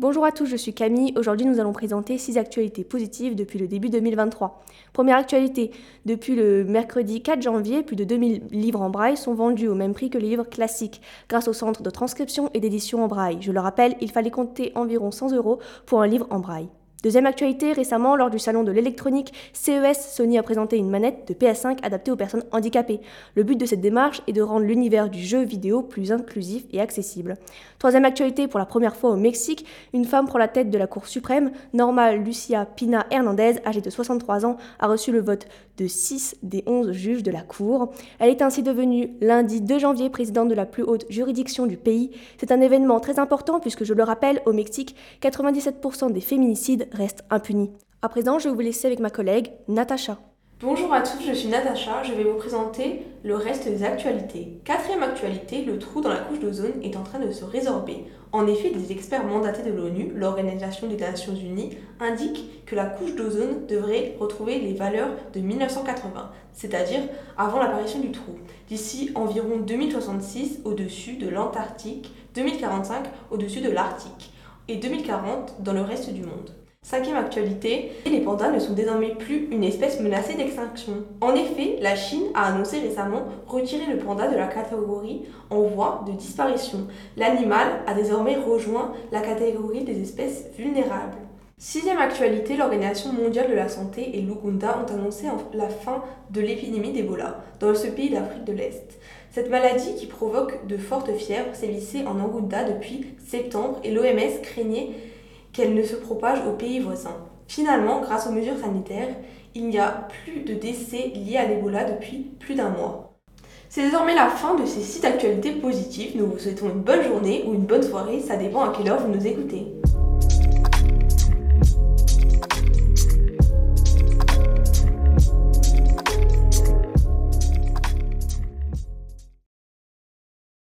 Bonjour à tous, je suis Camille. Aujourd'hui, nous allons présenter 6 actualités positives depuis le début 2023. Première actualité, depuis le mercredi 4 janvier, plus de 2000 livres en braille sont vendus au même prix que les livres classiques, grâce au centre de transcription et d'édition en braille. Je le rappelle, il fallait compter environ 100 euros pour un livre en braille. Deuxième actualité, récemment, lors du salon de l'électronique CES, Sony a présenté une manette de PS5 adaptée aux personnes handicapées. Le but de cette démarche est de rendre l'univers du jeu vidéo plus inclusif et accessible. Troisième actualité, pour la première fois au Mexique, une femme prend la tête de la Cour suprême. Norma Lucia Pina Hernandez, âgée de 63 ans, a reçu le vote de 6 des 11 juges de la Cour. Elle est ainsi devenue lundi 2 janvier présidente de la plus haute juridiction du pays. C'est un événement très important puisque, je le rappelle, au Mexique, 97% des féminicides reste impuni. À présent, je vais vous laisser avec ma collègue Natacha. Bonjour à tous, je suis Natacha, je vais vous présenter le reste des actualités. Quatrième actualité, le trou dans la couche d'ozone est en train de se résorber. En effet, des experts mandatés de l'ONU, l'Organisation des Nations Unies, indiquent que la couche d'ozone devrait retrouver les valeurs de 1980, c'est-à-dire avant l'apparition du trou, d'ici environ 2066 au-dessus de l'Antarctique, 2045 au-dessus de l'Arctique et 2040 dans le reste du monde. Cinquième actualité, les pandas ne sont désormais plus une espèce menacée d'extinction. En effet, la Chine a annoncé récemment retirer le panda de la catégorie en voie de disparition. L'animal a désormais rejoint la catégorie des espèces vulnérables. Sixième actualité, l'Organisation mondiale de la santé et l'Ouganda ont annoncé la fin de l'épidémie d'Ebola dans ce pays d'Afrique de l'Est. Cette maladie qui provoque de fortes fièvres sévissait en Ouganda depuis septembre et l'OMS craignait qu'elle ne se propage aux pays voisins. Finalement, grâce aux mesures sanitaires, il n'y a plus de décès liés à l'Ebola depuis plus d'un mois. C'est désormais la fin de ces sites actualités positives. Nous vous souhaitons une bonne journée ou une bonne soirée, ça dépend à quelle heure vous nous écoutez.